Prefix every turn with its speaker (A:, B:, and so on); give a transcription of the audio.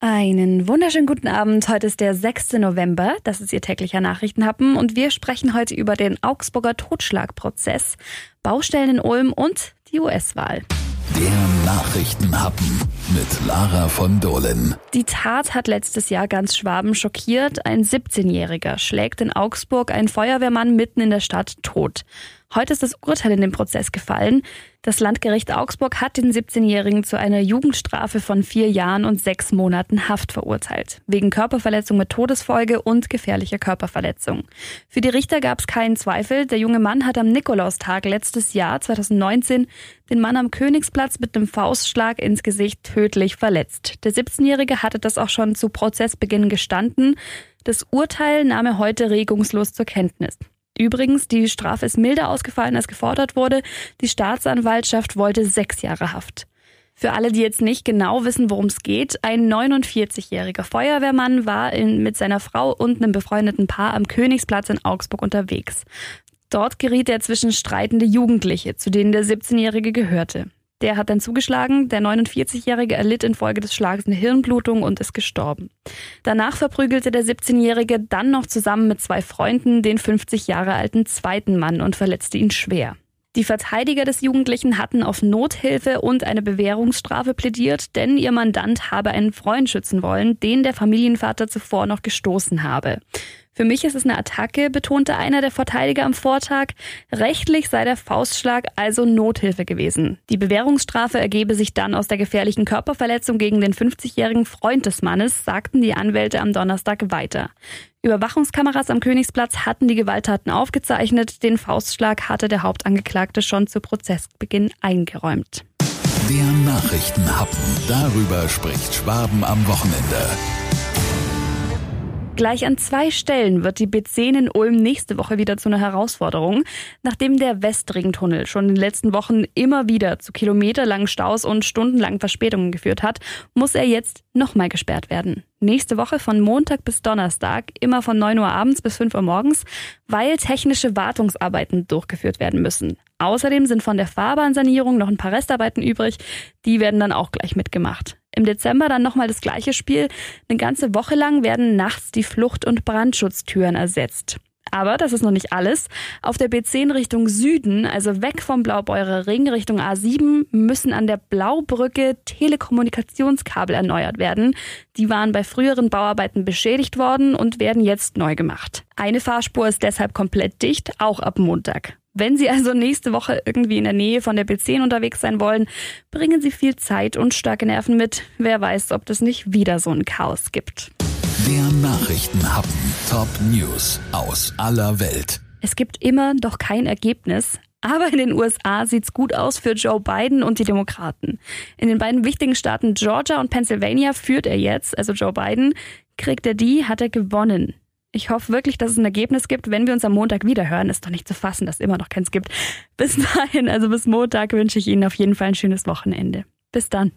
A: Einen wunderschönen guten Abend. Heute ist der 6. November. Das ist Ihr täglicher Nachrichtenhappen und wir sprechen heute über den Augsburger Totschlagprozess, Baustellen in Ulm und die US-Wahl.
B: Der Nachrichtenhappen mit Lara von Dohlen.
A: Die Tat hat letztes Jahr ganz Schwaben schockiert. Ein 17-Jähriger schlägt in Augsburg einen Feuerwehrmann mitten in der Stadt tot. Heute ist das Urteil in dem Prozess gefallen. Das Landgericht Augsburg hat den 17-Jährigen zu einer Jugendstrafe von vier Jahren und sechs Monaten Haft verurteilt. Wegen Körperverletzung mit Todesfolge und gefährlicher Körperverletzung. Für die Richter gab es keinen Zweifel. Der junge Mann hat am Nikolaustag letztes Jahr, 2019, den Mann am Königsplatz mit einem Faustschlag ins Gesicht tödlich verletzt. Der 17-Jährige hatte das auch schon zu Prozessbeginn gestanden. Das Urteil nahm er heute regungslos zur Kenntnis. Übrigens, die Strafe ist milder ausgefallen, als gefordert wurde. Die Staatsanwaltschaft wollte sechs Jahre Haft. Für alle, die jetzt nicht genau wissen, worum es geht, ein 49-jähriger Feuerwehrmann war in, mit seiner Frau und einem befreundeten Paar am Königsplatz in Augsburg unterwegs. Dort geriet er zwischen streitende Jugendliche, zu denen der 17-Jährige gehörte. Der hat dann zugeschlagen. Der 49-Jährige erlitt infolge des Schlags eine Hirnblutung und ist gestorben. Danach verprügelte der 17-Jährige dann noch zusammen mit zwei Freunden den 50 Jahre alten zweiten Mann und verletzte ihn schwer. Die Verteidiger des Jugendlichen hatten auf Nothilfe und eine Bewährungsstrafe plädiert, denn ihr Mandant habe einen Freund schützen wollen, den der Familienvater zuvor noch gestoßen habe. Für mich ist es eine Attacke, betonte einer der Verteidiger am Vortag. Rechtlich sei der Faustschlag also Nothilfe gewesen. Die Bewährungsstrafe ergebe sich dann aus der gefährlichen Körperverletzung gegen den 50-jährigen Freund des Mannes, sagten die Anwälte am Donnerstag weiter. Überwachungskameras am Königsplatz hatten die Gewalttaten aufgezeichnet. Den Faustschlag hatte der Hauptangeklagte schon zu Prozessbeginn eingeräumt.
B: Der Nachrichtenhappen. Darüber spricht Schwaben am Wochenende.
A: Gleich an zwei Stellen wird die B10 in Ulm nächste Woche wieder zu einer Herausforderung. Nachdem der Westringtunnel schon in den letzten Wochen immer wieder zu kilometerlangen Staus und stundenlangen Verspätungen geführt hat, muss er jetzt nochmal gesperrt werden. Nächste Woche von Montag bis Donnerstag, immer von 9 Uhr abends bis 5 Uhr morgens, weil technische Wartungsarbeiten durchgeführt werden müssen. Außerdem sind von der Fahrbahnsanierung noch ein paar Restarbeiten übrig. Die werden dann auch gleich mitgemacht. Im Dezember dann nochmal das gleiche Spiel. Eine ganze Woche lang werden nachts die Flucht- und Brandschutztüren ersetzt. Aber das ist noch nicht alles. Auf der B10 Richtung Süden, also weg vom Blaubeurer Ring Richtung A7, müssen an der Blaubrücke Telekommunikationskabel erneuert werden. Die waren bei früheren Bauarbeiten beschädigt worden und werden jetzt neu gemacht. Eine Fahrspur ist deshalb komplett dicht, auch ab Montag. Wenn Sie also nächste Woche irgendwie in der Nähe von der B10 unterwegs sein wollen, bringen Sie viel Zeit und starke Nerven mit. Wer weiß, ob es nicht wieder so ein Chaos gibt.
B: Der Nachrichtenhappen. Top News aus aller Welt.
A: Es gibt immer noch kein Ergebnis, aber in den USA sieht's gut aus für Joe Biden und die Demokraten. In den beiden wichtigen Staaten Georgia und Pennsylvania führt er jetzt, also Joe Biden. Kriegt er die, hat er gewonnen. Ich hoffe wirklich, dass es ein Ergebnis gibt, wenn wir uns am Montag wieder hören. Ist doch nicht zu fassen, dass immer noch keins gibt. Bis dahin, also bis Montag, wünsche ich Ihnen auf jeden Fall ein schönes Wochenende. Bis dann.